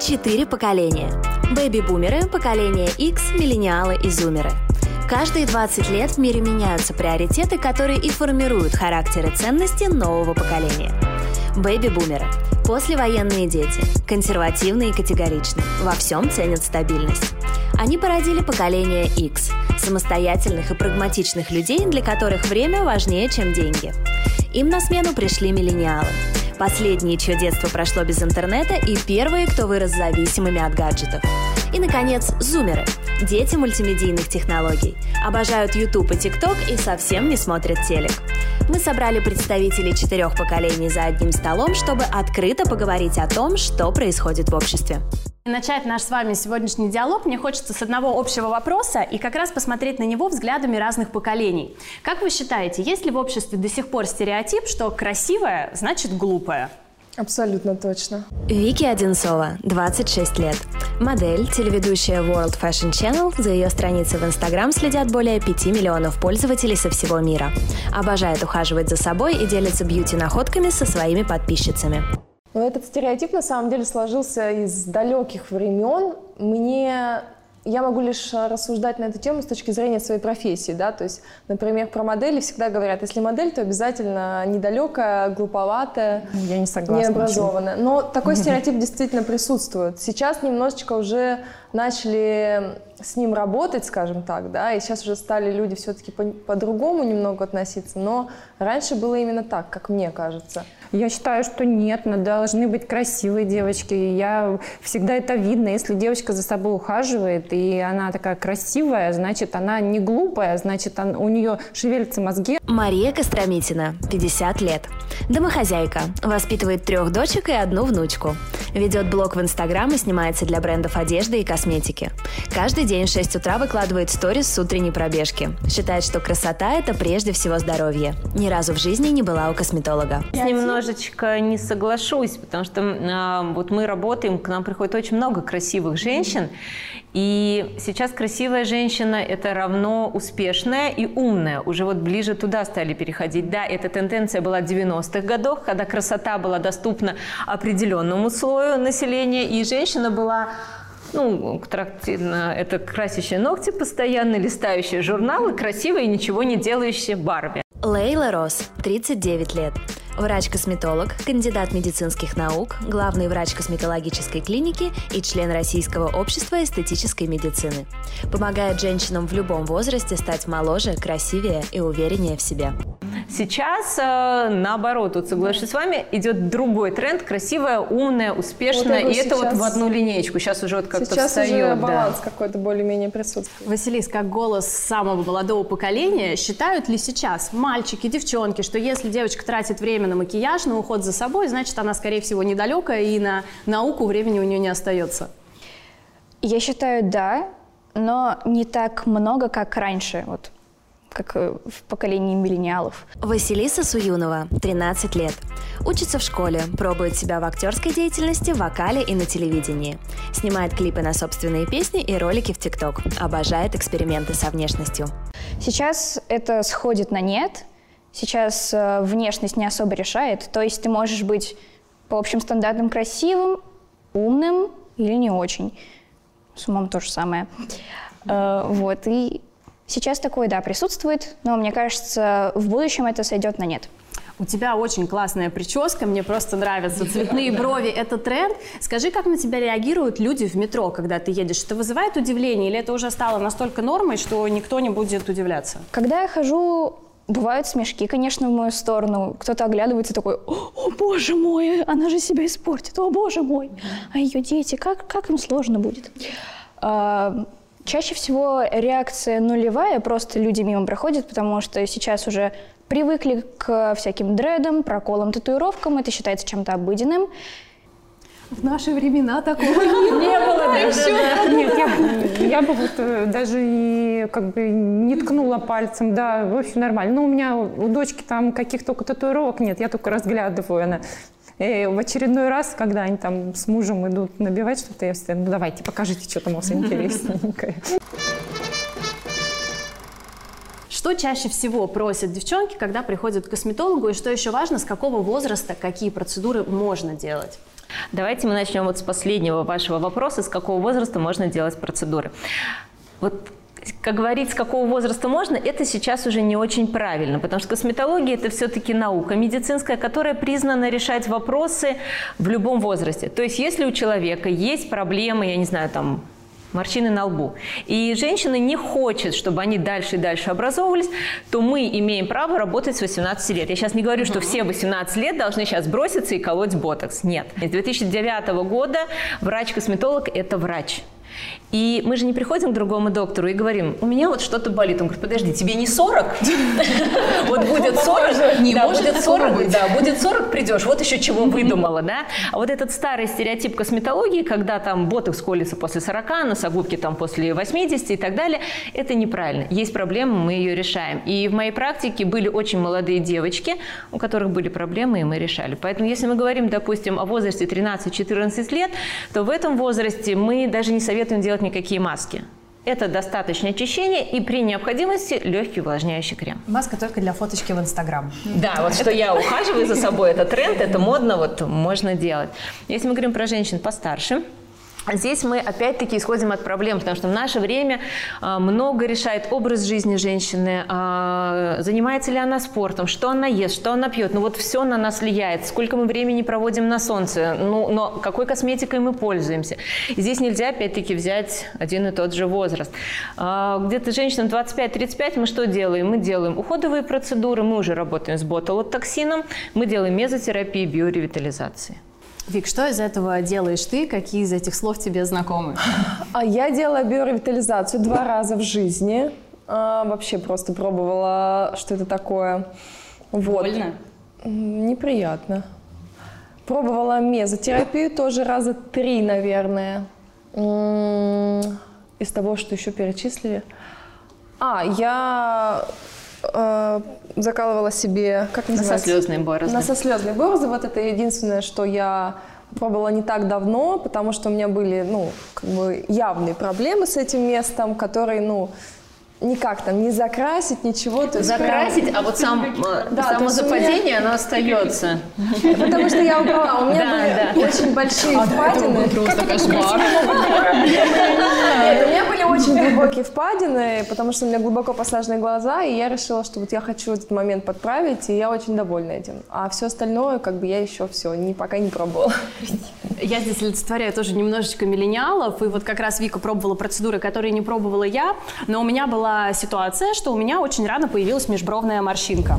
Четыре поколения. Бэби-бумеры, поколение X, миллениалы и зумеры. Каждые 20 лет в мире меняются приоритеты, которые и формируют характер и ценности нового поколения. Бэби-бумеры. Послевоенные дети. Консервативные и категоричные. Во всем ценят стабильность. Они породили поколение X – самостоятельных и прагматичных людей, для которых время важнее, чем деньги. Им на смену пришли миллениалы – Последние, чье детство прошло без интернета, и первые, кто вырос зависимыми от гаджетов. И, наконец, зумеры – дети мультимедийных технологий. Обожают YouTube и TikTok и совсем не смотрят телек. Мы собрали представителей четырех поколений за одним столом, чтобы открыто поговорить о том, что происходит в обществе. Начать наш с вами сегодняшний диалог мне хочется с одного общего вопроса и как раз посмотреть на него взглядами разных поколений. Как вы считаете, есть ли в обществе до сих пор стереотип, что красивая значит глупая? Абсолютно точно. Вики Одинцова, 26 лет. Модель, телеведущая World Fashion Channel, за ее страницей в Instagram следят более 5 миллионов пользователей со всего мира. Обожает ухаживать за собой и делится бьюти-находками со своими подписчицами. Но этот стереотип на самом деле сложился из далеких времен. Мне я могу лишь рассуждать на эту тему с точки зрения своей профессии, да, то есть, например, про модели всегда говорят, если модель, то обязательно недалекая, глуповатая, я не согласна, необразованная. Но такой стереотип действительно присутствует. Сейчас немножечко уже начали с ним работать, скажем так, да, и сейчас уже стали люди все-таки по-другому немного относиться, но раньше было именно так, как мне кажется. Я считаю, что нет, но должны быть красивые девочки. Я всегда это видно. Если девочка за собой ухаживает, и она такая красивая, значит, она не глупая, значит, он, у нее шевелятся мозги. Мария Костромитина, 50 лет. Домохозяйка. Воспитывает трех дочек и одну внучку. Ведет блог в Инстаграм и снимается для брендов одежды и косметики. Каждый день в 6 утра выкладывает сторис с утренней пробежки. Считает, что красота – это прежде всего здоровье. Ни разу в жизни не была у косметолога. С немножечко не соглашусь, потому что э, вот мы работаем, к нам приходит очень много красивых женщин, и сейчас красивая женщина – это равно успешная и умная. Уже вот ближе туда стали переходить. Да, эта тенденция была в 90-х годах, когда красота была доступна определенному слою населения, и женщина была ну, это красящие ногти постоянно, листающие журналы, красивые ничего не делающие Барби. Лейла Рос, 39 лет. Врач-косметолог, кандидат медицинских наук, главный врач косметологической клиники и член Российского общества эстетической медицины. Помогает женщинам в любом возрасте стать моложе, красивее и увереннее в себе. Сейчас, э, наоборот, вот соглашусь с вами, идет другой тренд. Красивая, умная, успешная. Вот и это вот в одну линеечку. Сейчас уже вот как-то Сейчас встает. уже баланс да. какой-то более-менее присутствует. Василис, как голос самого молодого поколения, считают ли сейчас мальчики, девчонки, что если девочка тратит время на макияж, на уход за собой, значит, она, скорее всего, недалекая, и на науку времени у нее не остается? Я считаю, да, но не так много, как раньше. Вот как э, в поколении миллениалов. Василиса Суюнова, 13 лет. Учится в школе, пробует себя в актерской деятельности, вокале и на телевидении. Снимает клипы на собственные песни и ролики в ТикТок. Обожает эксперименты со внешностью. Сейчас это сходит на нет. Сейчас э, внешность не особо решает. То есть ты можешь быть по общим стандартам красивым, умным или не очень. С умом то же самое. Э, вот. И Сейчас такое, да, присутствует, но мне кажется, в будущем это сойдет на нет. У тебя очень классная прическа, мне просто нравятся цветные брови, это тренд. Скажи, как на тебя реагируют люди в метро, когда ты едешь? Это вызывает удивление или это уже стало настолько нормой, что никто не будет удивляться? Когда я хожу Бывают смешки, конечно, в мою сторону. Кто-то оглядывается такой, о, о боже мой, она же себя испортит, о боже мой. А ее дети, как, как им сложно будет. А, Чаще всего реакция нулевая, просто люди мимо проходят, потому что сейчас уже привыкли к всяким дредам, проколам, татуировкам, это считается чем-то обыденным. В наши времена такого не было еще. Нет, я, я бы вот э, даже и как бы не ткнула пальцем, да, в общем нормально. Но у меня у дочки там каких только татуировок нет, я только разглядываю, она и в очередной раз, когда они там с мужем идут набивать что-то, я всегда, ну давайте, покажите, что там у вас интересненькое. Что чаще всего просят девчонки, когда приходят к косметологу, и что еще важно, с какого возраста какие процедуры можно делать? Давайте мы начнем вот с последнего вашего вопроса, с какого возраста можно делать процедуры. Вот как говорить, с какого возраста можно, это сейчас уже не очень правильно, потому что косметология – это все-таки наука медицинская, которая признана решать вопросы в любом возрасте. То есть если у человека есть проблемы, я не знаю, там, морщины на лбу, и женщина не хочет, чтобы они дальше и дальше образовывались, то мы имеем право работать с 18 лет. Я сейчас не говорю, что все 18 лет должны сейчас броситься и колоть ботокс. Нет. С 2009 года врач-косметолог – это врач. И мы же не приходим к другому доктору и говорим, у меня вот что-то болит. Он говорит, подожди, тебе не 40? Вот будет 40, не будет 40, да, будет 40, придешь, вот еще чего выдумала, да. А вот этот старый стереотип косметологии, когда там ботокс колется после 40, носогубки там после 80 и так далее, это неправильно. Есть проблема, мы ее решаем. И в моей практике были очень молодые девочки, у которых были проблемы, и мы решали. Поэтому если мы говорим, допустим, о возрасте 13-14 лет, то в этом возрасте мы даже не советуем делать никакие маски. Это достаточное очищение и при необходимости легкий увлажняющий крем. Маска только для фоточки в Инстаграм. Да, вот что я ухаживаю за собой, это тренд, это модно, вот можно делать. Если мы говорим про женщин постарше, Здесь мы опять-таки исходим от проблем, потому что в наше время а, много решает образ жизни женщины, а, занимается ли она спортом, что она ест, что она пьет. Ну вот все на нас влияет, сколько мы времени проводим на солнце, ну, но какой косметикой мы пользуемся. И здесь нельзя опять-таки взять один и тот же возраст. А, где-то женщинам 25-35 мы что делаем? Мы делаем уходовые процедуры, мы уже работаем с ботулотоксином, мы делаем мезотерапию, биоревитализации. Вик, что из этого делаешь ты? Какие из этих слов тебе знакомы? А я делала биоревитализацию два раза в жизни. А, вообще просто пробовала, что это такое. Вот. Больно? Неприятно. Пробовала мезотерапию тоже раза три, наверное. Из того, что еще перечислили. А, я э, закалывала себе, как называется? Носослезные борозды. Носослезные борозды. Вот это единственное, что я пробовала не так давно, потому что у меня были, ну, как бы явные проблемы с этим местом, которые, ну, никак там не закрасить, ничего. То есть прям- Закрасить, а вот сам, э, Да, само у меня- западение, оно остается. Потому что я убрала, у меня Да, были очень большие впадины. Кошмар. Нет, у меня были очень глубокие впадины, потому что у меня глубоко посаженные глаза, и я решила, что вот я хочу этот момент подправить, и я очень довольна этим. А все остальное, как бы я еще все, не, пока не пробовала. Я здесь олицетворяю тоже немножечко миллениалов, и вот как раз Вика пробовала процедуры, которые не пробовала я, но у меня была ситуация, что у меня очень рано появилась межбровная морщинка.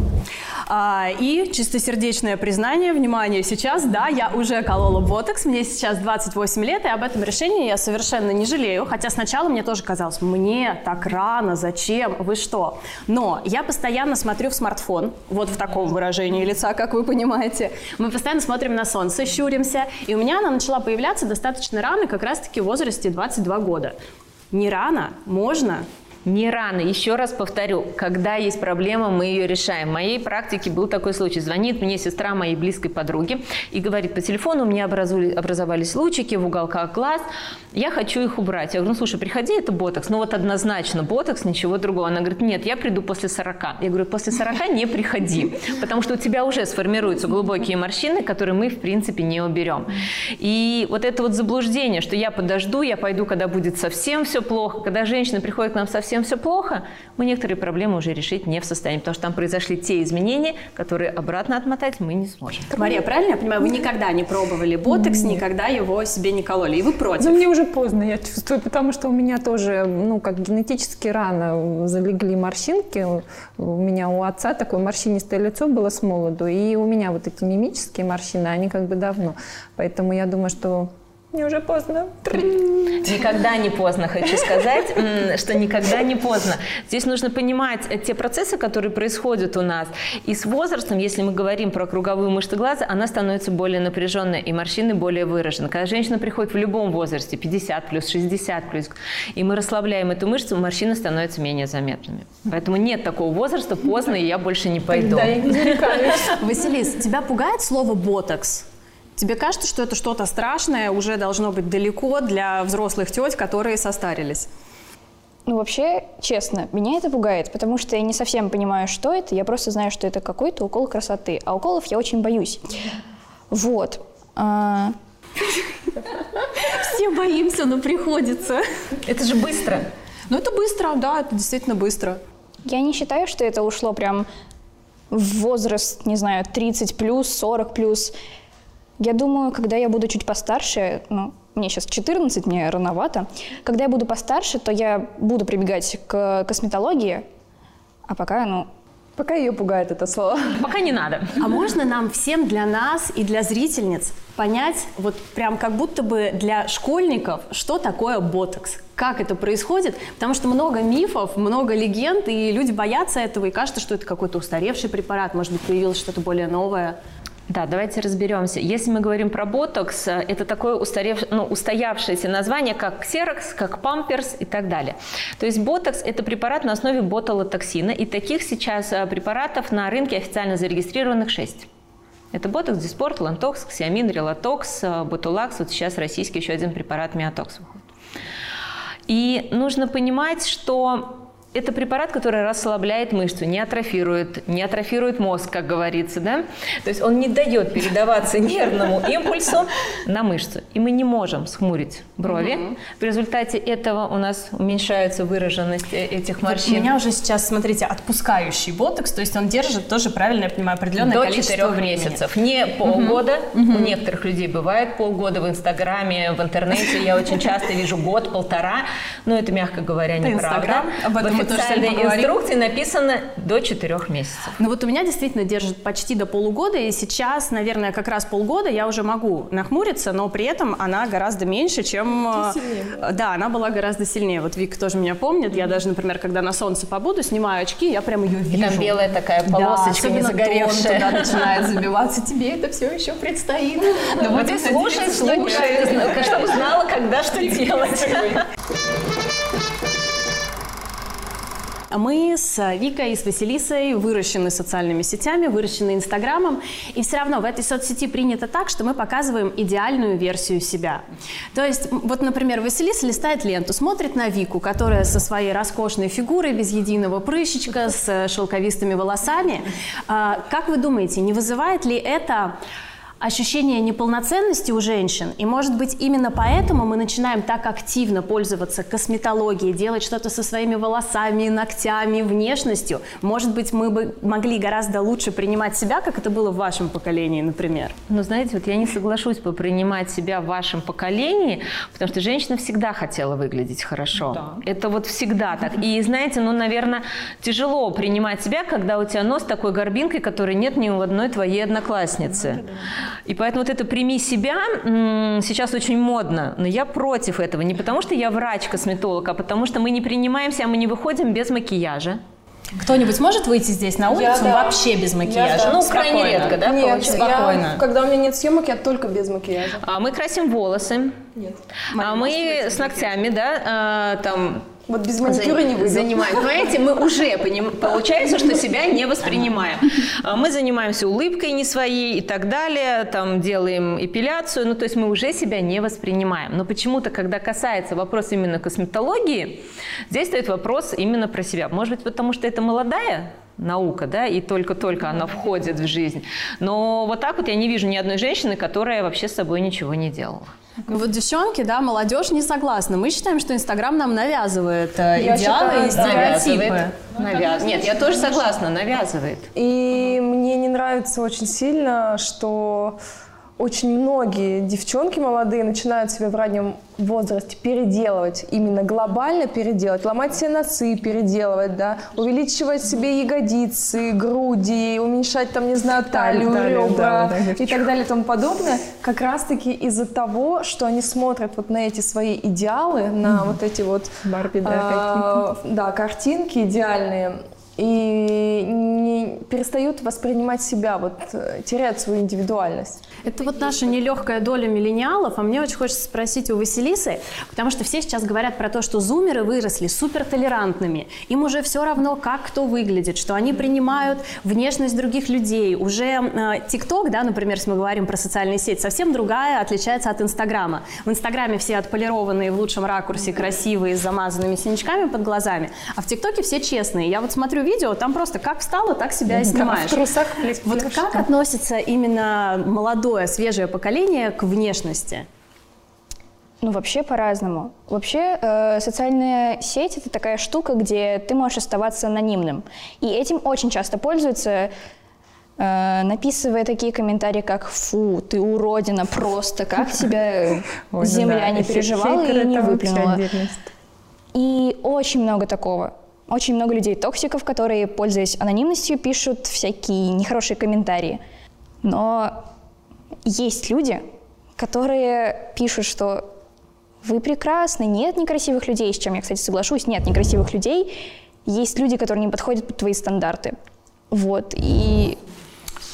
А, и чистосердечное признание, внимание, сейчас, да, я уже колола ботокс, мне сейчас 28 лет, и об этом решении я совершенно не жалею, хотя сначала мне тоже казалось, мне так рано, зачем, вы что? Но я постоянно смотрю в смартфон, вот в таком выражении лица, как вы понимаете. Мы постоянно смотрим на солнце, щуримся, и у меня она начала появляться достаточно рано, как раз-таки в возрасте 22 года. Не рано, можно, Не рано. Еще раз повторю, когда есть проблема, мы ее решаем. В моей практике был такой случай. Звонит мне сестра моей близкой подруги и говорит по телефону, у меня образовались лучики в уголках глаз, я хочу их убрать. Я говорю, ну слушай, приходи, это ботокс. Ну вот однозначно ботокс, ничего другого. Она говорит, нет, я приду после 40. Я говорю, после 40 не приходи, потому что у тебя уже сформируются глубокие морщины, которые мы, в принципе, не уберем. И вот это вот заблуждение, что я подожду, я пойду, когда будет совсем все плохо. Когда женщина приходит к нам совсем все плохо, мы некоторые проблемы уже решить не в состоянии, потому что там произошли те изменения, которые обратно отмотать мы не сможем. Мария, правильно я понимаю, вы никогда не пробовали ботокс, никогда его себе не кололи, и вы против? Ну, мне уже поздно, я чувствую, потому что у меня тоже, ну, как генетически рано залегли морщинки. У меня у отца такое морщинистое лицо было с молоду, и у меня вот эти мимические морщины, они как бы давно. Поэтому я думаю, что мне уже поздно. Никогда не поздно, хочу сказать, что никогда не поздно. Здесь нужно понимать э, те процессы, которые происходят у нас. И с возрастом, если мы говорим про круговую мышцу глаза, она становится более напряженной, и морщины более выражены. Когда женщина приходит в любом возрасте, 50 плюс, 60 плюс, и мы расслабляем эту мышцу, морщины становятся менее заметными. Поэтому нет такого возраста, поздно, и я больше не пойду. Да, я не зарекаюсь. Василис, тебя пугает слово ботокс? Тебе кажется, что это что-то страшное, уже должно быть далеко для взрослых теть, которые состарились? Ну, вообще, честно, меня это пугает, потому что я не совсем понимаю, что это. Я просто знаю, что это какой-то укол красоты. А уколов я очень боюсь. Вот. А, Все боимся, но приходится. Это же быстро. Ну, это быстро, да, это действительно быстро. Я не считаю, что это ушло прям в возраст, не знаю, 30 плюс, 40 плюс. Я думаю, когда я буду чуть постарше, ну, мне сейчас 14, мне рановато, когда я буду постарше, то я буду прибегать к косметологии, а пока, ну, Пока ее пугает это слово. Пока не надо. А можно нам всем для нас и для зрительниц понять, вот прям как будто бы для школьников, что такое ботокс? Как это происходит? Потому что много мифов, много легенд, и люди боятся этого, и кажется, что это какой-то устаревший препарат, может быть, появилось что-то более новое. Да, давайте разберемся. Если мы говорим про ботокс, э, это такое устарев... ну, устоявшееся название, как ксерокс, как памперс и так далее. То есть ботокс – это препарат на основе ботулотоксина, и таких сейчас э, препаратов на рынке официально зарегистрированных 6. Это ботокс, диспорт, лантокс, ксеомин, релатокс, э, ботулакс. Вот сейчас российский еще один препарат миотокс выходит. И нужно понимать, что это препарат, который расслабляет мышцу, не атрофирует, не атрофирует мозг, как говорится, да? То есть он не дает передаваться нервному импульсу на мышцу. И мы не можем схмурить брови. Угу. В результате этого у нас уменьшается выраженность э, этих морщин. Вот у меня уже сейчас, смотрите, отпускающий ботокс, то есть он держит тоже, правильно я понимаю, определенное До количество 4 времени. месяцев. Не полгода. Угу. У некоторых людей бывает полгода в Инстаграме, в интернете. Я очень часто вижу год-полтора. Но это, мягко говоря, неправда. Об этом в официальной инструкции написано до 4 месяцев. Ну вот у меня действительно держит почти до полугода, и сейчас, наверное, как раз полгода я уже могу нахмуриться, но при этом она гораздо меньше, чем... Э, да, она была гораздо сильнее. Вот Вика тоже меня помнит. Я даже, например, когда на солнце побуду, снимаю очки, я прям ее вижу. И там белая такая полосочка да, не загоревшая. туда начинает забиваться. Тебе это все еще предстоит. Ну вот и слушай, слушай, чтобы знала, когда что делать. Мы с Викой и с Василисой выращены социальными сетями, выращены Инстаграмом, и все равно в этой соцсети принято так, что мы показываем идеальную версию себя. То есть, вот, например, Василиса листает ленту, смотрит на Вику, которая со своей роскошной фигурой, без единого прыщичка, с шелковистыми волосами. А, как вы думаете, не вызывает ли это ощущение неполноценности у женщин. И, может быть, именно поэтому мы начинаем так активно пользоваться косметологией, делать что-то со своими волосами, ногтями, внешностью. Может быть, мы бы могли гораздо лучше принимать себя, как это было в вашем поколении, например. Ну, знаете, вот я не соглашусь бы принимать себя в вашем поколении, потому что женщина всегда хотела выглядеть хорошо. Да. Это вот всегда так. И, знаете, ну, наверное, тяжело принимать себя, когда у тебя нос такой горбинкой, которой нет ни у одной твоей одноклассницы. И поэтому вот это «прими себя» сейчас очень модно. Но я против этого. Не потому, что я врач-косметолог, а потому, что мы не принимаемся, а мы не выходим без макияжа. Кто-нибудь может выйти здесь на улицу я, да. вообще без макияжа? Я, да. Ну, спокойно. крайне редко, да? Нет, спокойно. Я, когда у меня нет съемок, я только без макияжа. А мы красим волосы. Нет. А мы с ногтями, да, а, там вот без маникюра не выйду. Занимаем. Понимаете, мы уже поним... получается, что себя не воспринимаем. А мы занимаемся улыбкой не своей и так далее, там делаем эпиляцию, ну то есть мы уже себя не воспринимаем. Но почему-то, когда касается вопроса именно косметологии, здесь стоит вопрос именно про себя. Может быть, потому что это молодая наука, да, и только-только она входит в жизнь. Но вот так вот я не вижу ни одной женщины, которая вообще с собой ничего не делала. Ну вот девчонки, да, молодежь не согласна. Мы считаем, что Инстаграм нам навязывает э, я идеалы считаю, и стереотипы. Навязывает. Нет, я тоже согласна, навязывает. И мне не нравится очень сильно, что очень многие девчонки молодые начинают себя в раннем возрасте переделывать, именно глобально переделать, ломать себе носы, переделывать, да, увеличивать себе ягодицы, груди, уменьшать там, не знаю, талию, талию ребра да, да, и так далее и тому подобное, как раз-таки из-за того, что они смотрят вот на эти свои идеалы, на mm-hmm. вот эти вот Барби, да, э, да, картинки идеальные, и не перестают воспринимать себя, вот э, теряют свою индивидуальность. Это вот наша нелегкая доля миллениалов, а мне очень хочется спросить у Василисы, потому что все сейчас говорят про то, что зумеры выросли супертолерантными, им уже все равно, как кто выглядит, что они принимают внешность других людей. Уже э, ТикТок, да, например, если мы говорим про социальные сети, совсем другая, отличается от Инстаграма. В Инстаграме все отполированные в лучшем ракурсе, красивые, с замазанными синячками под глазами, а в ТикТоке все честные. Я вот смотрю видео, там просто как встала, так себя и снимаешь. В трусах Вот пляшешь. как относится именно молодое, свежее поколение к внешности? Ну, вообще по-разному. Вообще, э, социальная сеть — это такая штука, где ты можешь оставаться анонимным. И этим очень часто пользуются, э, написывая такие комментарии, как «Фу, ты уродина, просто как тебя ну земля да, не переживала и не выплюнула». И очень много такого. Очень много людей-токсиков, которые, пользуясь анонимностью, пишут всякие нехорошие комментарии. Но есть люди, которые пишут, что вы прекрасны, нет некрасивых людей, с чем я, кстати, соглашусь, нет некрасивых людей. Есть люди, которые не подходят под твои стандарты. Вот, и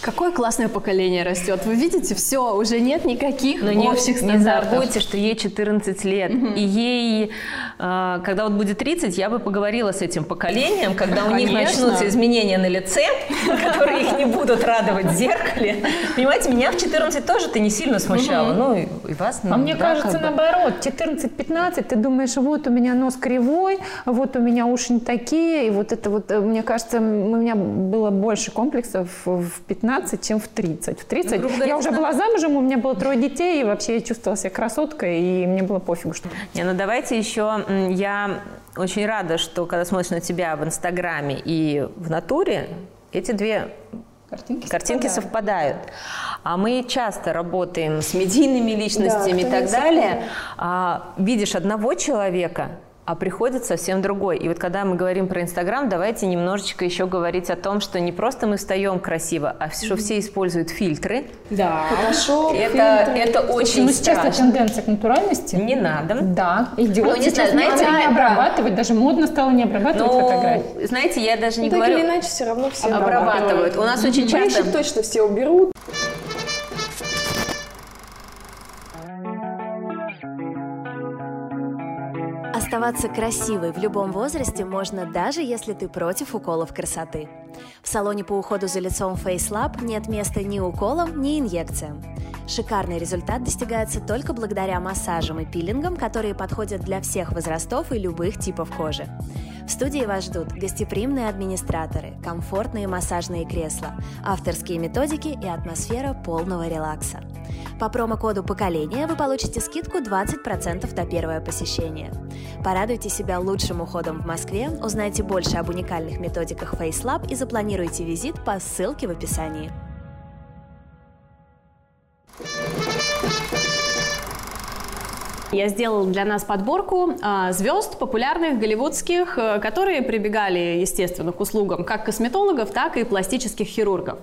Какое классное поколение растет. Вы видите, все, уже нет никаких Но не, общих не стандартов. забудьте, что ей 14 лет. И ей, э, когда вот будет 30, я бы поговорила с этим поколением, когда у них Конечно. начнутся изменения на лице, которые их не будут радовать в зеркале. Понимаете, меня в 14 тоже это не сильно смущало. Ну, и, вас, А мне да, кажется, наоборот, 14-15, ты думаешь, вот у меня нос кривой, вот у меня уши не такие, и вот это вот, э, мне кажется, у меня было больше комплексов в 15, чем в 30. В 30 Ну, грубо говоря, я уже была замужем, у меня было трое детей, и вообще я чувствовала себя красоткой, и мне было пофигу, что... Не, ну давайте еще, я очень рада, что когда смотришь на тебя в Инстаграме и в натуре, эти две картинки, совпадают. А мы часто работаем с медийными личностями Да, и так далее. А, видишь одного человека, а приходит совсем другой. И вот когда мы говорим про Инстаграм, давайте немножечко еще говорить о том, что не просто мы встаем красиво, а что все используют фильтры. Да. Хорошо. Это, это очень ну, сейчас страшно. тенденция к натуральности. Не надо. Да, идет. Ну, не Сейчас знаю, знаете, надо не обрабатывать, даже модно стало не обрабатывать Но, фотографии. знаете, я даже не Ну, так говорю... или иначе, все равно все обрабатывают. У нас очень часто... Прыщик точно все уберут. Оставаться красивой в любом возрасте можно даже если ты против уколов красоты. В салоне по уходу за лицом FaceLab нет места ни уколам, ни инъекциям. Шикарный результат достигается только благодаря массажам и пилингам, которые подходят для всех возрастов и любых типов кожи. В студии вас ждут гостеприимные администраторы, комфортные массажные кресла, авторские методики и атмосфера полного релакса. По промокоду «Поколение» вы получите скидку 20% на первое посещение. Порадуйте себя лучшим уходом в Москве, узнайте больше об уникальных методиках FaceLab и запланируйте визит по ссылке в описании. Я сделала для нас подборку а, звезд популярных голливудских, э, которые прибегали, естественно, к услугам как косметологов, так и пластических хирургов.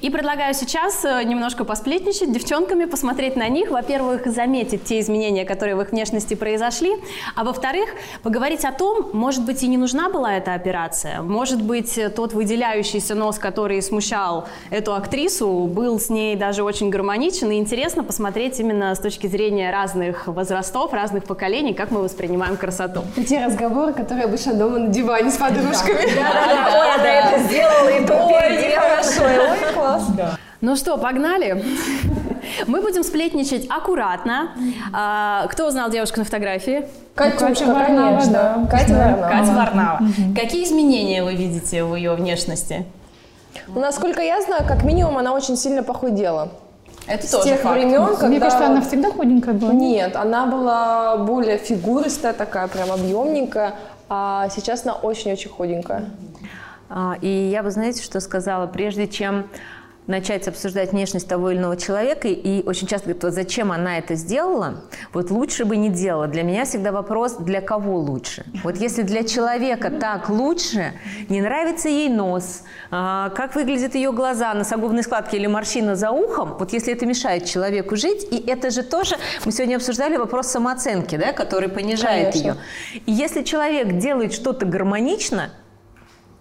И предлагаю сейчас э, немножко посплетничать девчонками, посмотреть на них. Во-первых, заметить те изменения, которые в их внешности произошли, а во-вторых, поговорить о том, может быть, и не нужна была эта операция, может быть, э, тот выделяющийся нос, который смущал эту актрису, был с ней даже очень гармоничен, и интересно посмотреть именно с точки зрения разных возрастов, разных поколений, как мы воспринимаем красоту. Те разговоры, которые обычно дома на диване с подружками. Ой, да это сделала, и то переделала. Ой, класс. Ну что, погнали? Мы будем сплетничать аккуратно. А, кто узнал девушку на фотографии? Катюшка, Варнава, конечно. да. Катя Варнава. Катя Варнава. Какие изменения вы видите в ее внешности? Ну, Насколько я знаю, как минимум она очень сильно похудела. Это С тех времен, когда... Мне кажется, она всегда худенькая была. Нет, она была более фигуристая такая, прям объемненькая, а сейчас она очень-очень худенькая. А, И я бы, знаете, что сказала? Прежде чем начать обсуждать внешность того или иного человека, и очень часто говорят, вот зачем она это сделала, вот лучше бы не делала. Для меня всегда вопрос, для кого лучше. Вот если для человека так лучше, не нравится ей нос, а, как выглядят ее глаза, носогубные складки или морщина за ухом, вот если это мешает человеку жить, и это же тоже, мы сегодня обсуждали вопрос самооценки, да, который понижает Конечно. ее. И если человек делает что-то гармонично,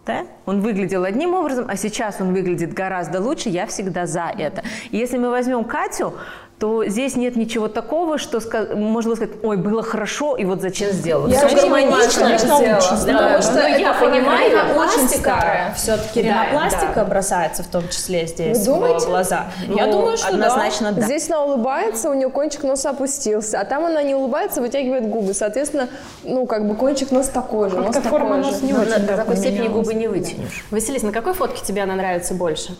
да? Он выглядел одним образом, а сейчас он выглядит гораздо лучше. Я всегда за это. Если мы возьмем Катю, то здесь нет ничего такого, что можно сказать, ой, было хорошо, и вот зачем сделала. Я очень гармонично. я сделала. Да, Потому что ну, эта я понимаю, очень старая. все-таки Да, ринопластика да. бросается в том числе здесь Вы думаете? в глаза. Я Ну, думаю, что однозначно да. Здесь она улыбается, у нее кончик носа опустился, а там она не улыбается, вытягивает губы. Соответственно, ну, как бы кончик носа такой же, нос Как-то форма такой же. носа не Но очень, на да, такой степени губы не вытянешь. да. Василис, на какой фотке тебе она нравится больше?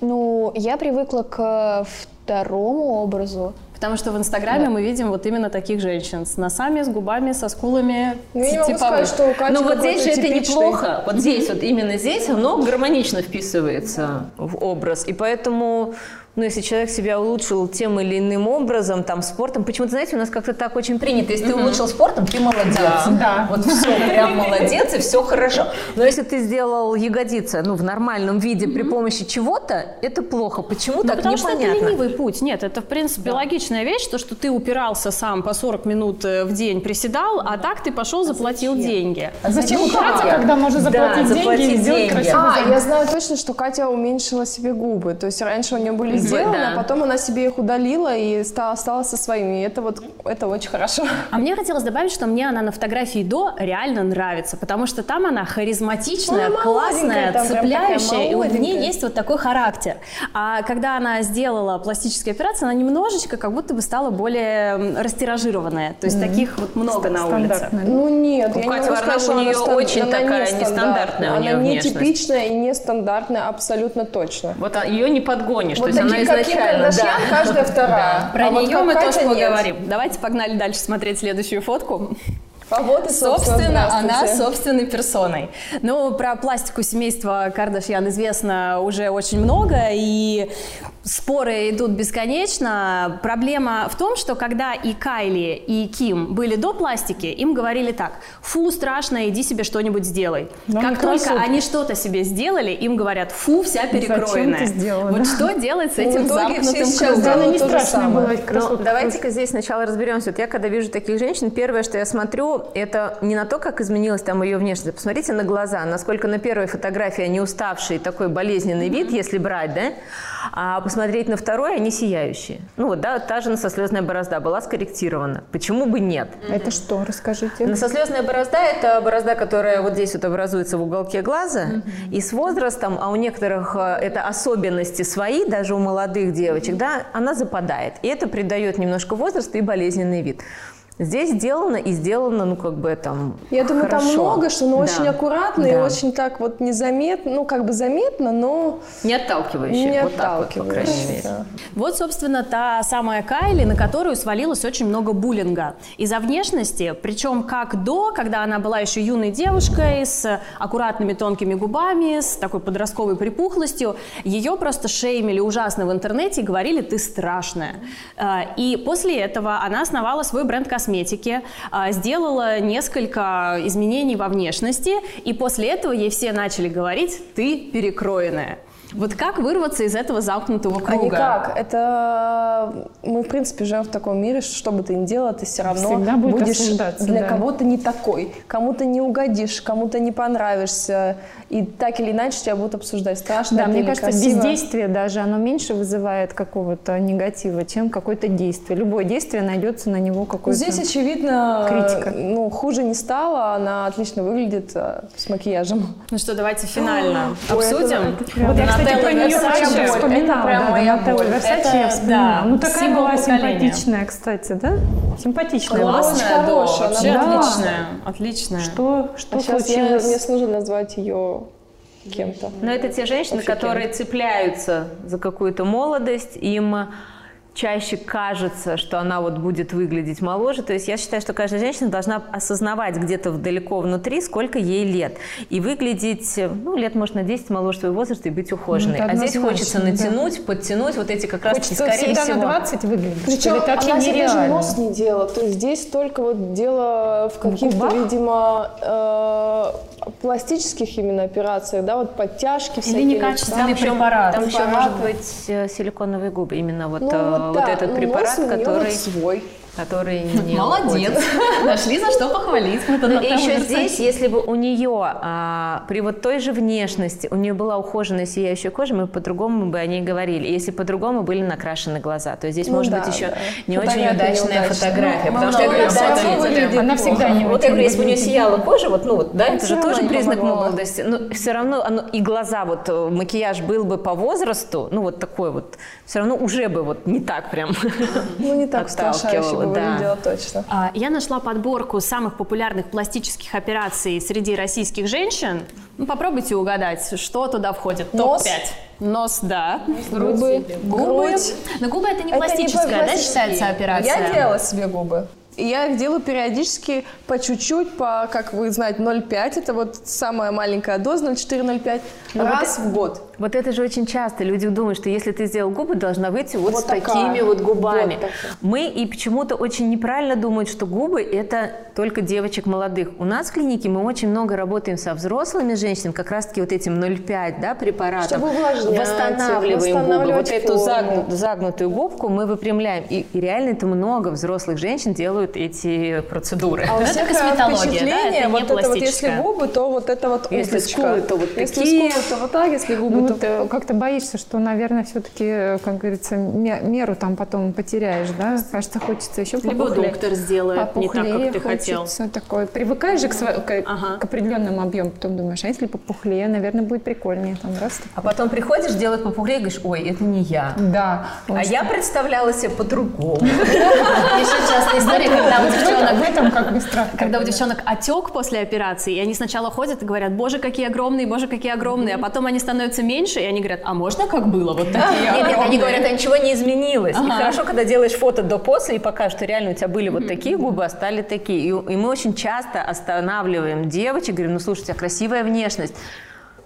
Ну, я привыкла к второму образу. Потому что в Инстаграме мы видим вот именно таких женщин с носами, с губами, со скулами. Ну, я не могу сказать, что у Кати Ну вот здесь же это неплохо. Вот здесь, вот именно здесь оно гармонично вписывается в образ. И поэтому, ну, если человек себя улучшил тем или иным образом, там, спортом, почему-то, знаете, у нас как-то так очень принято. Если ты улучшил спортом, ты молодец. Да. Вот все, прям молодец, и все хорошо. Но если ты сделал ягодицы, ну, в нормальном виде при помощи чего-то, это плохо. Почему Ну, так, потому что это непонятно. ленивый путь. Нет, это, в принципе, логичная вещь, то, что ты упирался сам по 40 минут э, в день, приседал, а так ты пошел, заплатил деньги. Зачем Ну, упираться, когда можно заплатить деньги и сделать красивый А, я знаю точно, что Катя уменьшила себе губы. То есть раньше у нее были сделаны, да. а потом она себе их удалила и стала, стала со своими. И это вот, это очень хорошо. А мне хотелось добавить, что мне она на фотографии до реально нравится, потому что там она харизматичная, Она классная, цепляющая, и в ней молоденькая. есть вот такой характер. А когда она сделала пластическую операцию, она немножечко как будто бы стала более растиражированная. То есть таких вот много на улице. Ну нет, У я не Кати сказать, что у нее стан- очень она такая нестандартная. нестандартная у нее Она нетипичная и нестандартная абсолютно точно. Вот ее не подгонишь. Вот то есть она изначально... Кардашьян, каждая вторая. Про А вот нее как мы тоже нет. поговорим. Давайте погнали дальше смотреть следующую фотку. А вот и, собственно, Собственно, она собственной персоной. Ну, про пластику семейства Кардашьян известно уже очень много, и споры идут бесконечно. Проблема в том, что когда и Кайли, и Ким были до пластики, им говорили так, фу, страшно, иди себе что-нибудь сделай. Но как только красотки. они что-то себе сделали, им говорят, фу, вся перекроенная. сделала, вот да? что делать с Ну, этим замкнутым сейчас кругом? Да, она не самое. была, Ну, красотка. давайте-ка здесь сначала разберемся. Вот я, когда вижу таких женщин, первое, что я смотрю, это не на то, как изменилась там ее внешность. Посмотрите на глаза, насколько на первой фотографии они уставшие, такой болезненный вид, если брать, да? А посмотреть на второй, они сияющие. Ну вот, да, та же носослезная борозда была скорректирована. Почему бы нет? Это что, расскажите? Носослезная борозда – это борозда, которая вот здесь вот образуется в уголке глаза. И с возрастом, а у некоторых э, это особенности свои, даже у молодых девочек, да, она западает. И это придает немножко возраста и болезненный вид. Здесь сделано и сделано, ну, как бы там Я думаю, там хорошо. много, что но Да. очень аккуратно и Да. очень так вот незаметно, ну как бы заметно, но Не отталкивающе. не вот так вот, по крайней мере. отталкивается. Вот, собственно, та самая Кайли, на которую свалилось очень много буллинга. Из-за внешности, причем как до, когда она была еще юной девушкой, с аккуратными тонкими губами, с такой подростковой припухлостью, ее просто шеймили ужасно в интернете и говорили «ты страшная». А, И после этого она основала свой бренд косметики, а, сделала несколько изменений во внешности, и после этого ей все начали говорить «ты перекроенная». Вот как вырваться из этого замкнутого А круга? никак. Это мы, в принципе, живем в таком мире, что, что бы ты ни делал, ты все равно Всегда будет будешь для да. кого-то не такой, кому-то не угодишь, кому-то не понравишься. И так или иначе тебя будут обсуждать, страшно Да, это мне кажется, красиво. бездействие даже, оно меньше вызывает какого-то негатива, чем какое-то действие. Любое действие найдется на него Ну, какое-то... Здесь, очевидно, критика. ну, хуже не стало, она отлично выглядит э, с макияжем. Ну что, давайте финально Ой, обсудим. это- Вот я, кстати, Нателла про нее боль. вспоминала. Это прям да, моя Нателла боль. Версаче Это, я вспоминала. да, ну, такая была поколения. симпатичная, кстати, да? Симпатичная. Классная, да, хорошая, вообще она была. отличная, отличная. Что, что А сейчас я, случилось? мне сложно назвать ее кем-то. Но это те женщины, Вообще которые цепляются за какую-то молодость, им чаще кажется, что она вот будет выглядеть моложе. То есть я считаю, что каждая женщина должна осознавать где-то далеко внутри, сколько ей лет. И выглядеть, ну, лет, может, на 10 моложе своего возраста и быть ухоженной. Ну, а здесь хочется да. натянуть, подтянуть вот эти как раз Хочется скорее всегда всего. на 20 выглядеть, Причем это вообще она себе даже нереально. нос не делала. То есть здесь только вот дело в каких-то, видимо, э, пластических именно операциях, да, вот подтяжки всякие. некачественный лица. препарат. Там еще может быть э, силиконовые губы, именно вот, Ну, э, вот, вот да, этот ну, препарат, который... вот свой. Который не Молодец. Нашли за что похвалить. Мы Ну, и еще здесь, если бы у нее а, при вот той же внешности, у нее была ухоженная сияющая кожа, мы по-другому бы о ней говорили. Если по-другому были накрашены глаза, то здесь Ну может да, быть еще да. не очень Фотография удачная неудачная. фотография. Ну, потому что я говорю, Она всегда не вот очень я говорю, если бы у нее сияла кожа, вот, ну вот, да, это же тоже признак молодости. Но все равно оно и глаза, вот э, макияж был бы по возрасту, ну вот такой вот, все равно уже бы вот не так прям. Ну, не так Отталкивало, да. выглядело точно. А, Я нашла подборку самых популярных пластических операций среди российских женщин. Ну, попробуйте угадать, что туда входит. Нос? Топ-5. Нос, да. Губы, Губы. грудь. Но губы это не Это пластическая, да, пластические. считается операция? Я делала себе губы. Я их делаю периодически по чуть-чуть, по, как вы знаете, 0,5. Это вот самая маленькая доза, 0,4-0,5. Ну, вот раз в год. Вот это же очень часто люди думают, что если ты сделал губы, должна выйти вот, Вот с такая. такими вот губами. Вот такая. Мы и почему-то очень неправильно думают, что губы это только девочек молодых. У нас в клинике мы очень много работаем со взрослыми женщинами, как раз-таки вот этим 0,5 да, препаратом. Чтобы увлажнять Восстанавливаем губы. Вот эту загну- загнутую губку мы выпрямляем. И, и реально это много взрослых женщин делают эти процедуры. А у Ну, это всех косметология, да, впечатление, это не вот это вот, если губы, то вот это вот Если скулы, то вот Если такие. скулы, то вот так, если губы, Ну. Вот, э, как-то боишься, что, наверное, все-таки, как говорится, ме- меру там потом потеряешь, да? Кажется, хочется еще Либо попухлее. доктор сделает не так, как Попухлее ты хотел. такое. Привыкаешь же к, сво- к- Ага. к определенному объему, потом думаешь, а если попухлее, наверное, будет прикольнее. Там, раз, А потом приходишь, делать попугрей, и говоришь, ой, это не я. Да. А я представляла себе по-другому. Еще частая история, когда у девчонок в этом как бы страх. Когда у девчонок отек после операции, и они сначала ходят и говорят, боже, какие огромные, боже, какие огромные, а потом они становятся меньше, и они говорят, а можно как было вот такие Нет, нет, они огромные?» говорят, а ничего не изменилось. И хорошо, когда делаешь фото до-после и покажешь, что реально у тебя были вот такие губы, а стали такие. И, мы очень часто останавливаем девочек, говорим, ну слушайте, а красивая внешность.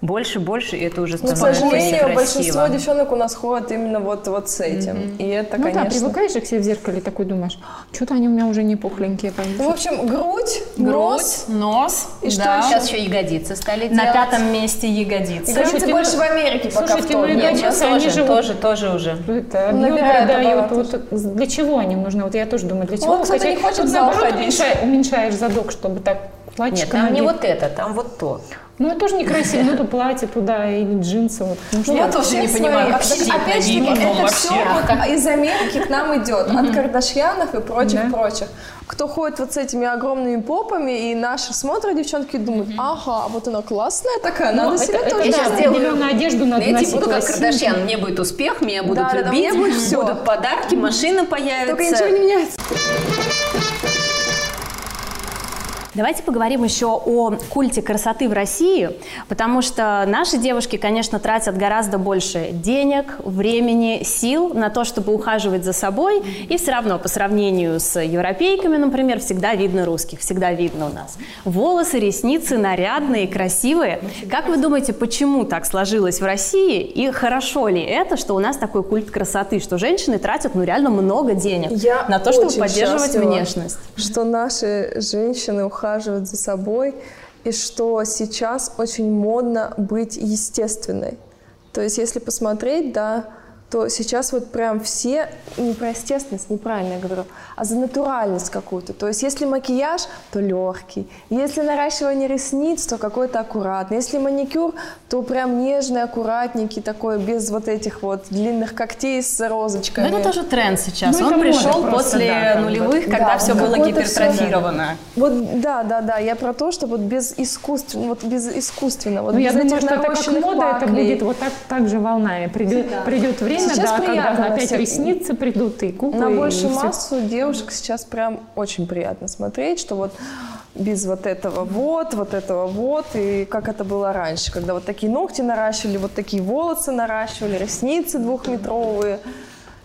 Больше, больше, и это уже Но, к становится сожалению, некрасиво. большинство девчонок у нас ходят именно вот, вот с этим. И это, Ну да, конечно... привыкаешь же к себе в зеркале, такой думаешь, что-то они у меня уже не пухленькие. там, Ну, в общем, грудь, нос. Грудь, нос, И что да. еще? Сейчас еще ягодицы стали На делать. пятом месте ягодицы. Ягодицы Слушайте, больше ну- в Америке пока в слушайте, ну, тоне. ягодицы, Сейчас они тоже, живут- тоже, тоже уже. Это придают. обороты. Вот для чего они нужны? Вот я тоже думаю, для чего? Он, кстати, не Хотя хочет в наоборот, уменьшаешь, уменьшаешь задок, чтобы так Нет, платьишко там не вот это, там вот то. Ну, это тоже некрасиво. Ну, то платье туда или джинсы. Вот. Ну, что Ну, Я тоже не понимаю, на Опять же, потом это вообще. все вот из Америки к нам идет, от Кардашьянов и прочих Да. прочих. Кто ходит вот с этими огромными попами, и наши смотрят, девчонки, и думают, ага, вот она классная такая, надо Ну, это, себе это тоже. Я щас сделаю- одежду надо Я носить. типа буду как. Кардашьян, мне будет успех, меня будут любить, будут подарки, машина появится. Только ничего не меняется. Давайте поговорим еще о культе красоты в России, потому что наши девушки, конечно, тратят гораздо больше денег, времени, сил на то, чтобы ухаживать за собой, и все равно по сравнению с европейками, например, всегда видно русских, всегда видно у нас. Волосы, ресницы нарядные, красивые. Как вы думаете, почему так сложилось в России, и хорошо ли это, что у нас такой культ красоты, что женщины тратят ну реально много денег Я на то, чтобы поддерживать внешность? Что наши женщины ухаживают за собой, и что сейчас очень модно быть естественной. То есть, если посмотреть, да, то сейчас вот прям все, не про естественность, неправильно я говорю, а за натуральность какую-то. То есть если макияж, то легкий. Если наращивание ресниц, то какой-то аккуратный. Если маникюр, то прям нежный, аккуратненький такой, без вот этих вот длинных когтей с розочками. Ну, это тоже тренд сейчас. Ну, Он это пришел просто, после да, нулевых, когда Да, все было какое-то всё, да. гипертрофировано. Вот, да, да, да, я про то, что вот без искусства, вот без искусственно, вот Ну, я без думаю, этих что это как мода, это паклей. будет вот так, так же волнами. Придет, придет время, Сейчас да, приятно когда опять ресницы придут и губы. На и большую всё. массу девушек сейчас прям очень приятно смотреть, что вот без вот этого вот, вот этого вот, и как это было раньше, когда вот такие ногти наращивали, вот такие волосы наращивали, ресницы двухметровые.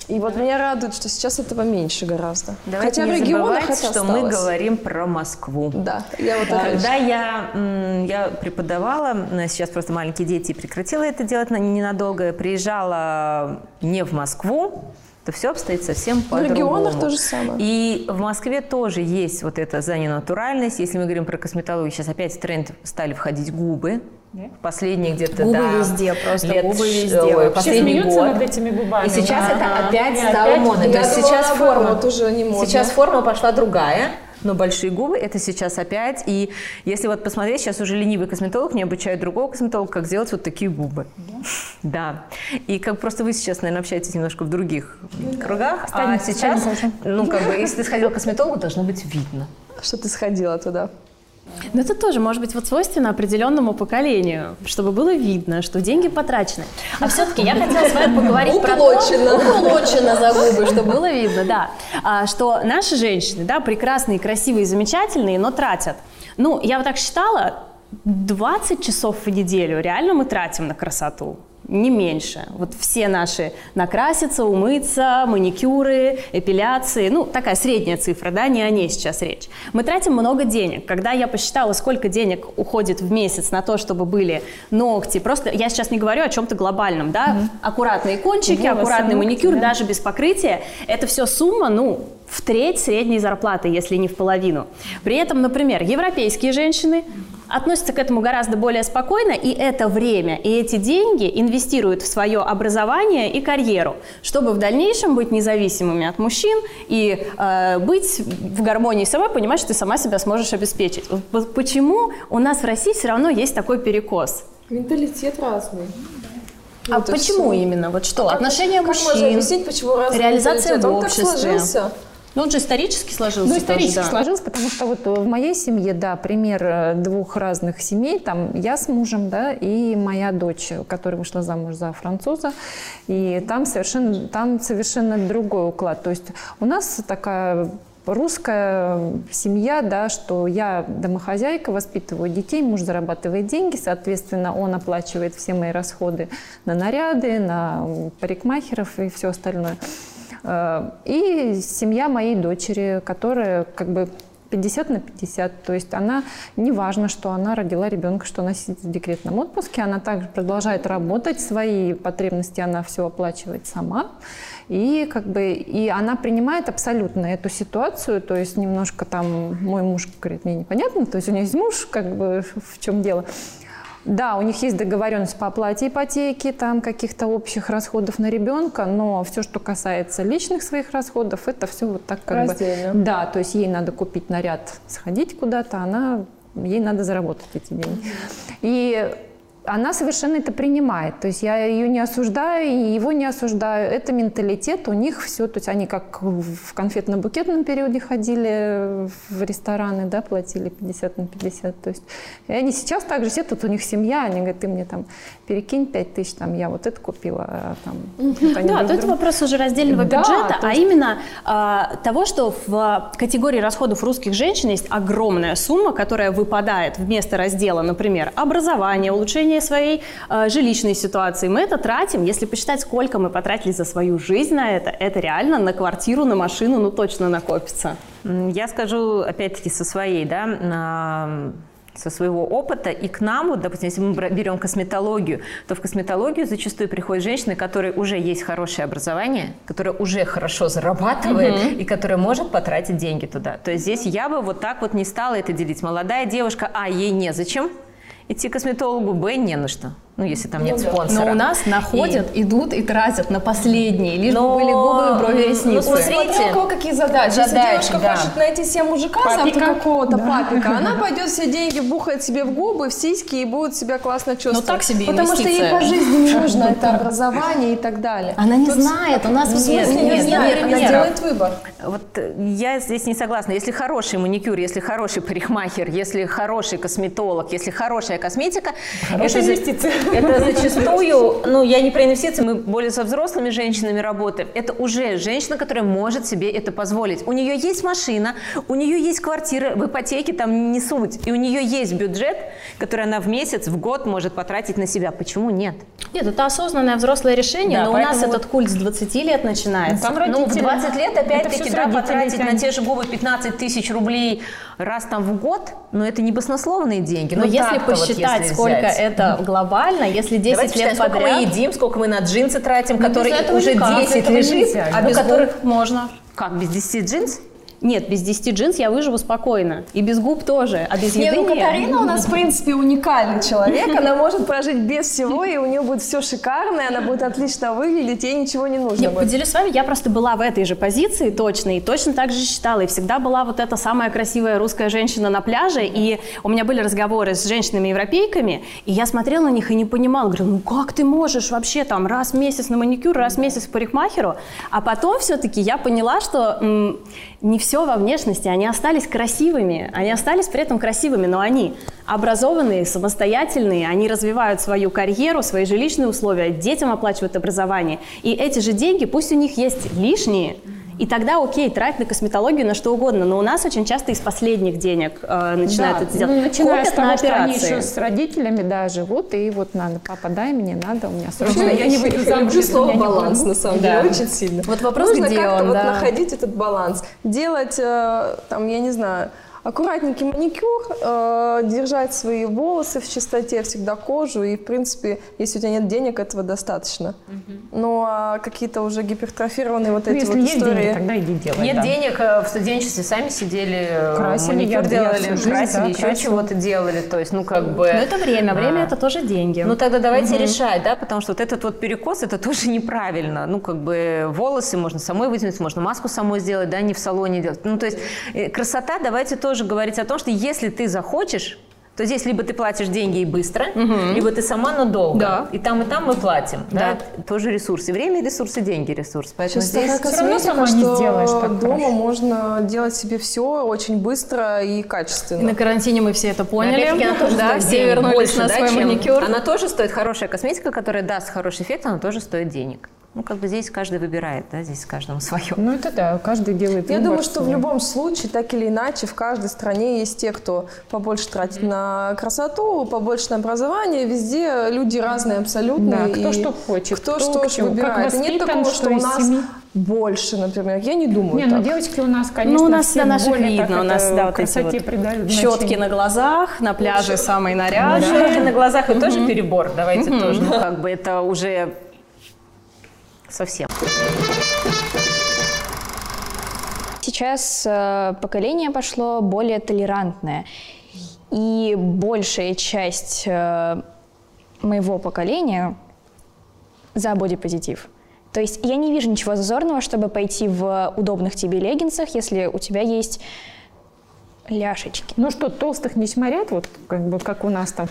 И вот меня радует, что сейчас этого меньше гораздо. Давайте Хотя в не регионах забывать, что мы осталось. говорим про Москву. Да, я вот это Когда я, я преподавала, м, сейчас просто маленькие дети, прекратила это делать на- ненадолго, приезжала не в Москву, то все обстоит совсем В по-другому. регионах то же самое. И в Москве тоже есть вот эта за ненатуральность. Если мы говорим про косметологию, сейчас опять в тренд стали входить губы. Последние где-то, Губы да, везде, просто лет губы везде ой, последний смеются год. над этими губами. И сейчас да. это опять И стало опять модно. То есть сейчас форма, наоборот, уже не модно. сейчас форма пошла другая, но большие губы это сейчас опять. И если вот посмотреть, сейчас уже ленивый косметолог не обучает другого косметолога, как сделать вот такие губы. Да. И как просто вы сейчас, наверное, общаетесь немножко в других кругах, а Станем- сейчас, станем тоже. ну как бы, если ты сходил к косметологу, должно быть видно. Что ты сходила туда? Но это тоже может быть вот свойственно определенному поколению, чтобы было видно, что деньги потрачены. А все-таки я хотела с вами поговорить про то, Уплочено. за губы, чтобы было видно, да, А, что наши женщины, да, прекрасные, красивые, замечательные, но тратят. Ну, я вот так считала, 20 часов в неделю реально мы тратим на красоту. Не меньше. Вот все наши накраситься, умыться, маникюры, эпиляции. Ну, такая средняя цифра, да, не о ней сейчас речь. Мы тратим много денег. Когда я посчитала, сколько денег уходит в месяц на то, чтобы были ногти, просто я сейчас не говорю о чем-то глобальном, да, аккуратные кончики, Волосы, аккуратный ногти, маникюр, да. даже без покрытия. Это все сумма, ну, в треть средней зарплаты, если не в половину. При этом, например, европейские женщины относятся к этому гораздо более спокойно, и это время, и эти деньги инвестируют в свое образование и карьеру, чтобы в дальнейшем быть независимыми от мужчин и э, быть в гармонии с собой, понимать, что ты сама себя сможешь обеспечить. Почему у нас в России все равно есть такой перекос? Менталитет разный. А Вот и почему всё. именно? Вот что? Отношения Как можно мужчин, объяснить, почему реализация менталитет? в Он так обществе. сложился. Ну, он же исторически сложился Ну, тоже, исторически да. сложилось, потому что вот в моей семье, да, пример э, двух разных семей, там я с мужем, да, и моя дочь, которая вышла замуж за француза, и там совершенно, там совершенно другой уклад. То есть у нас такая русская семья, да, что я домохозяйка, воспитываю детей, муж зарабатывает деньги, соответственно, он оплачивает все мои расходы на наряды, на парикмахеров и все остальное. Э, И семья моей дочери, которая как бы 50 на 50. То есть она, не важно, что она родила ребенка, что она сидит в декретном отпуске, она также продолжает работать, свои потребности она все оплачивает сама. И как бы и она принимает абсолютно эту ситуацию, то есть немножко там мой муж говорит, мне непонятно, то есть у нее есть муж, как бы в чем дело. Да, у них есть договоренность по оплате ипотеки, там каких-то общих расходов на ребенка, но все, что касается личных своих расходов, это все вот так как Раздельно. бы... Да, то есть ей надо купить наряд, сходить куда-то, она, ей надо заработать эти деньги. И она совершенно это принимает. То есть я ее не осуждаю, и его не осуждаю. Это менталитет у них все. То есть они как в конфетно-букетном периоде ходили в рестораны, да, платили 50 на 50. То есть и они сейчас также сидят, тут у них семья, они говорят, ты мне там перекинь 5 тысяч, там я вот это купила. а Там, вот Да, это вопрос уже раздельного Да, бюджета, а есть- именно а, того, что в категории расходов русских женщин есть огромная сумма, которая выпадает вместо раздела, например, образование, улучшение своей а, жилищной ситуации. Мы это тратим, если посчитать, сколько мы потратили за свою жизнь на это, это реально на квартиру, на машину, ну точно накопится. Я скажу, опять-таки, со своей, да, со своего опыта, и к нам, вот, допустим, если мы берем косметологию, то в косметологию зачастую приходят женщины, которые уже есть хорошее образование, которая уже хорошо зарабатывает и которая может потратить деньги туда. То есть здесь я бы вот так вот не стала это делить. Молодая девушка, а, ей незачем идти к косметологу, б, не на что. Ну, если там нет спонсора. Но у нас находят, идут и тратят на последние, лишь бы Но- были губы, брови, ну, ресницы. смотри, Смотря у кого какие задачи. Задачи, Если девушка да. хочет найти себе мужика завтра какого-то папика, она пойдет все деньги бухает себе в губы, в сиськи и будет себя классно чувствовать. так себе Потому что ей инвестиция. по жизни не нужно это образование и так далее. Она не Тут- знает, у нас В вот смысле нет, не нет, знает? нет Она делает выбор. Вот э, я здесь не согласна. Если хороший маникюр, если хороший парикмахер, если хороший косметолог, если хорошая косметика, это, за- это зачастую, ну я не про инвестиции, мы более со взрослыми женщинами работаем. Это уже женщина, которая может себе это позволить. У нее есть машина, у нее есть квартира, в ипотеке там не суть, и у нее есть бюджет, который она в месяц, в год может потратить на себя. Почему нет? Нет, это осознанное взрослое решение, Да, но у нас этот культ с 20 лет начинается. Там Ну, в родители. 20 лет, опять-таки, да, потратить на те же губы 15 тысяч рублей раз там в год, но это не баснословные деньги. Но Ну, если так-то вот посчитать, если сколько это глобально, нормально, если 10 Давайте лет считаем, сколько подряд. мы едим, сколько мы на джинсы тратим, Ну, без которые уже никак. 10 этого лежит, а без которых... можно. Как, без 10 джинс? Нет, без 10 джинс я выживу спокойно. И без губ тоже, а без Не, еды ну нет. Катарина у нас, в принципе, уникальный человек. Она может прожить без всего, и у нее будет все шикарное, она будет отлично выглядеть, ей ничего не нужно Я будет. поделюсь с вами, я просто была в этой же позиции точно, и точно так же считала, и всегда была вот эта самая красивая русская женщина на пляже, и у меня были разговоры с женщинами-европейками, и я смотрела на них и не понимала, говорю, ну как ты можешь вообще там раз в месяц на маникюр, раз в месяц к парикмахеру, а потом все-таки я поняла, что не все во внешности, они остались красивыми, они остались при этом красивыми, но они образованные, самостоятельные, они развивают свою карьеру, свои жилищные условия, детям оплачивают образование. И эти же деньги, пусть у них есть лишние, и тогда окей, трать на косметологию на что угодно, но у нас очень часто из последних денег э, начинают Да, это делать. Ну, начиная Копят с того, на что они операции. еще с родителями, да, живут, и вот надо, папа, дай мне, надо, у меня срочно, я не выйду замуж, слово баланс, возьмут». на самом Да. деле, очень сильно. Вот вопрос, Нужно где как-то он, вот да. находить этот баланс. Делать, э, там, я не знаю, аккуратненький маникюр, э, держать свои волосы в чистоте, всегда кожу, и, в принципе, если у тебя нет денег, этого достаточно. Но а какие-то уже гипертрофированные вот Ну, эти если вот есть истории... деньги, тогда иди делай. Нет да. денег, э, в студенчестве сами сидели, э, Красили, маникюр делали, жизнь, красили, да, еще чего-то делали. То есть, ну, как бы... Но это время, время А. это тоже деньги. Ну тогда давайте решать, да, потому что вот этот вот перекос, это тоже неправильно. Ну, как бы волосы можно самой вытянуть, можно маску самой сделать, да, не в салоне делать. Ну, то есть красота, давайте тоже говорить о том, что если ты захочешь, то здесь либо ты платишь деньги и быстро, либо ты сама, но долго. Да. И там, и там мы платим. Да. Тоже ресурсы. Время, ресурсы, деньги, ресурс. Поэтому Сейчас здесь... такая всё равно косметика, сама не что сделаешь так дома хорошо. можно делать себе все очень быстро и И качественно. на карантине мы все это поняли. она тоже да, стоит все вернулись больше, на да, свой маникюр. Она тоже стоит, хорошая косметика, которая даст хороший эффект, она тоже стоит денег. Ну, как бы здесь каждый выбирает, да, здесь каждому свое. Ну, это да, каждый делает Я выбор думаю, что в любом случае, так или иначе, в каждой стране есть те, кто побольше тратит на красоту, побольше на образование. Везде люди разные абсолютно. Да, кто что хочет, Кто, кто что чему, выбирает. И нет воспитан, такого, что что у нас семьи. больше, например. Я не думаю Не, ну так. девочки у нас, конечно, Ну, у нас все на наших видно, у нас, да, вот эти красоте вот придают Щетки на глазах, на пляже самый наряд. Щетки на глазах это тоже перебор, давайте тоже. Ну, как бы это уже совсем. Сейчас э, поколение пошло более толерантное. И большая часть э, моего поколения за бодипозитив. То есть я не вижу ничего зазорного, чтобы пойти в удобных тебе леггинсах, если у тебя есть ляшечки. Ну что, толстых не чморят, вот как бы как у нас там.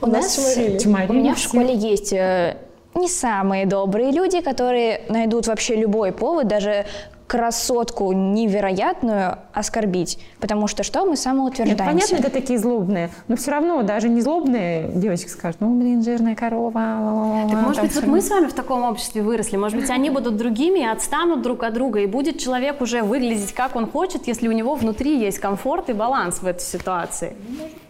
У нас. Чморили У меня в школе есть э, не самые добрые люди, которые найдут вообще любой повод, даже красотку невероятную оскорбить. Потому что что? Мы Нет, самоутверждаемся. понятно, это такие злобные, но все равно даже не злобные девочки скажут, ну, блин, жирная корова. ла-ла-ла-ла», Так, может там быть, вот мы с вами в таком обществе выросли, может быть, они будут другими и отстанут друг от друга, и будет человек уже выглядеть, как он хочет, если у него внутри есть комфорт и баланс в этой ситуации.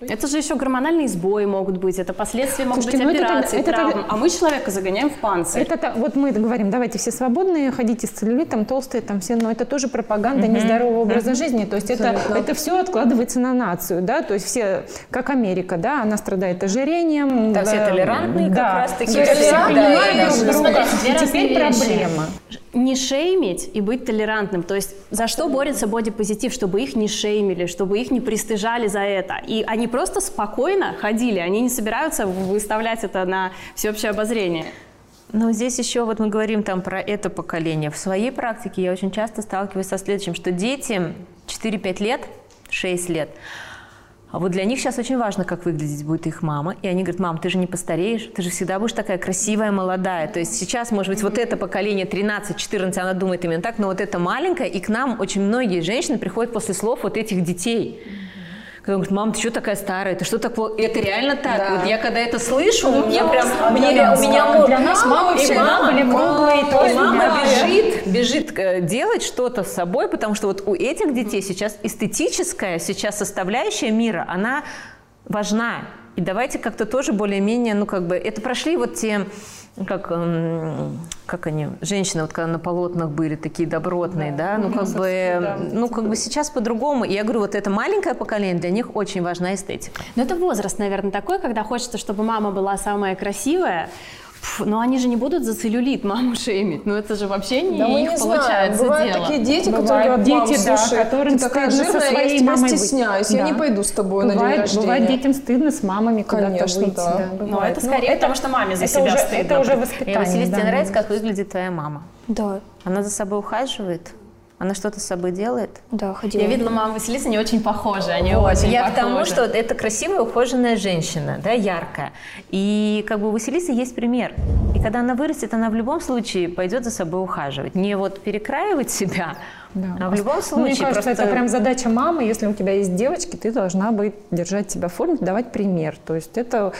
Это же еще гормональные сбои могут быть, это последствия могут Слушайте, быть ну это операций, тогда- это травм, тогда- а мы человека загоняем в панцирь. Это та- вот мы говорим, давайте все свободные, ходите с целлюлитом, толстые там все, но это тоже пропаганда нездорового образа жизни. То есть это, это все откладывается на нацию, да, то есть все, как Америка, да, она страдает ожирением. Да, все толерантные как да. раз-таки, То есть все да, понимают да, друг да. друга. Разные Теперь вещи. проблема. не шеймить и быть толерантным. То есть за что борется бодипозитив? Чтобы их не шеймили, чтобы их не пристыжали за это. И они просто спокойно ходили, они не собираются выставлять это на всеобщее обозрение. Но здесь еще вот мы говорим там про это поколение. В своей практике я очень часто сталкиваюсь со следующим, что дети 4-5 лет, 6 лет, а вот для них сейчас очень важно, как выглядеть будет их мама. И они говорят, мам, ты же не постареешь, ты же всегда будешь такая красивая, молодая. То есть сейчас, может быть, вот это поколение 13-14, она думает именно так, но вот это маленькое, и к нам очень многие женщины приходят после слов вот этих детей. Когда он говорит, мам, ты что такая старая, ты что такое? Это реально так. Вот я когда это слышу, мне прям, мне, у меня мор- Для нас мамы всегда мама- были круглые, и мама да. бежит, бежит э, делать что-то с собой, потому что вот у этих детей сейчас эстетическая сейчас составляющая мира, она важна. И давайте как-то тоже более-менее, ну как бы, это прошли вот те как, эм, как они, женщины, вот когда на полотнах были такие добротные, да, ну как бы, ну как бы сейчас по-другому. И я говорю, вот это маленькое поколение, для них очень важна эстетика. Но это возраст, наверное, такой, когда хочется, чтобы мама была самая красивая, Пф, но они же не будут за целлюлит маму шеймить. Ну это же вообще не Да мы их не знаем. получается Бывают дело. такие дети, Бывают которые говорят, мам, дети, да, слушай, которым ты такая стыдно со жирная, я своей тебя мамой быть. стесняюсь, я Да. не пойду с тобой на день Бывает, рождения. бывает детям стыдно с мамами куда-то Конечно, выйти. да. да, Но бывает. это Ну, скорее потому, что маме за это себя уже, стыдно. Это уже И, воспитание. Василиса, да, тебе нравится, как выглядит твоя мама? Да, Она за собой ухаживает? Она что-то с собой делает? да, ходила. Я видела маму Василисы, они очень похожи, они Вот, очень я похожи. к тому, что это красивая, ухоженная женщина, да, яркая. И как бы у Василисы есть пример. И когда она вырастет, она в любом случае пойдет за собой ухаживать. Не вот перекраивать себя, Да. а в любом случае Мне кажется, просто... это прям задача мамы. Если у тебя есть девочки, ты должна быть держать себя в форме, давать пример. То есть это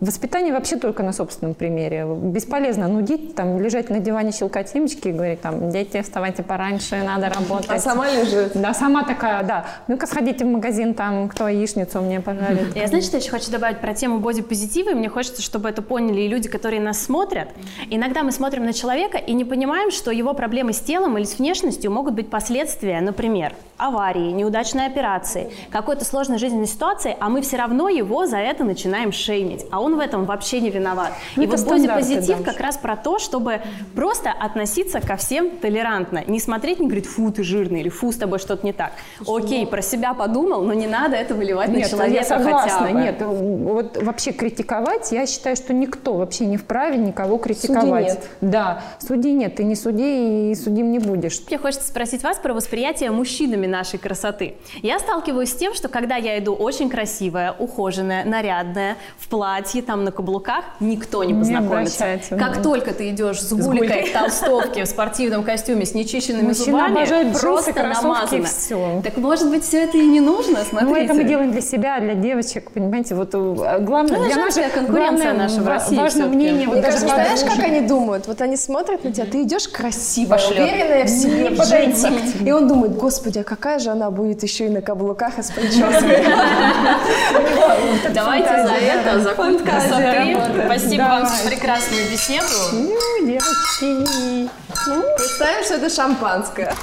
воспитание вообще только на собственном примере. Бесполезно нудить, там, лежать на диване, щелкать семечки и говорить, там, дети, вставайте пораньше, надо работать. А сама лежит. Да, сама такая, да. Ну-ка сходите в магазин, там, кто яичницу мне пожарит. Я, знаете, что еще хочу добавить про тему бодипозитива, и мне хочется, чтобы это поняли и люди, которые нас смотрят. Иногда мы смотрим на человека и не понимаем, что его проблемы с телом или с внешностью могут быть последствия, например, аварии, неудачной операции, какой-то сложной жизненной ситуации, а мы все равно его за это начинаем шеймить, а он в этом вообще не виноват. Ну, и вот бодипозитив да, как раз про то, чтобы просто относиться ко всем толерантно, не смотреть, не говорить, фу, ты жирный, или фу, с тобой что-то не так. Окей, про себя подумал, но не надо это выливать на Нет, человека я согласна. хотя бы. Нет, вот вообще критиковать, я считаю, что никто вообще не вправе никого критиковать. нет. Да, судей нет, ты не суди и судим не будешь. Мне хочется спросить вас про восприятие мужчинами нашей красоты. Я сталкиваюсь с тем, что когда я иду очень красивая, ухоженная, нарядная, в платье, там на каблуках, никто не Не познакомится. обращается Как внимания. только ты идешь с гулькой в толстовке, в спортивном костюме с нечищенными Мужчина зубами, обожает джинсы, просто и намазано. всё. Так может быть все это и не нужно? Смотрите. Ну, это мы делаем для себя, для девочек, понимаете, вот э, главное, Ну, для наших, конкуренция главное, наша в России важно мнение, вот даже кажется, знаешь, подружек. как они думают? Вот они смотрят на тебя, ты идешь красивая, Пошлёт. уверенная в себе, подойти. И он думает, господи, а какая же она будет еще и на каблуках и с прической. Давайте за это, за культ красоты. Спасибо вам за прекрасную беседу. Ну, девочки. Представим, что это шампанское.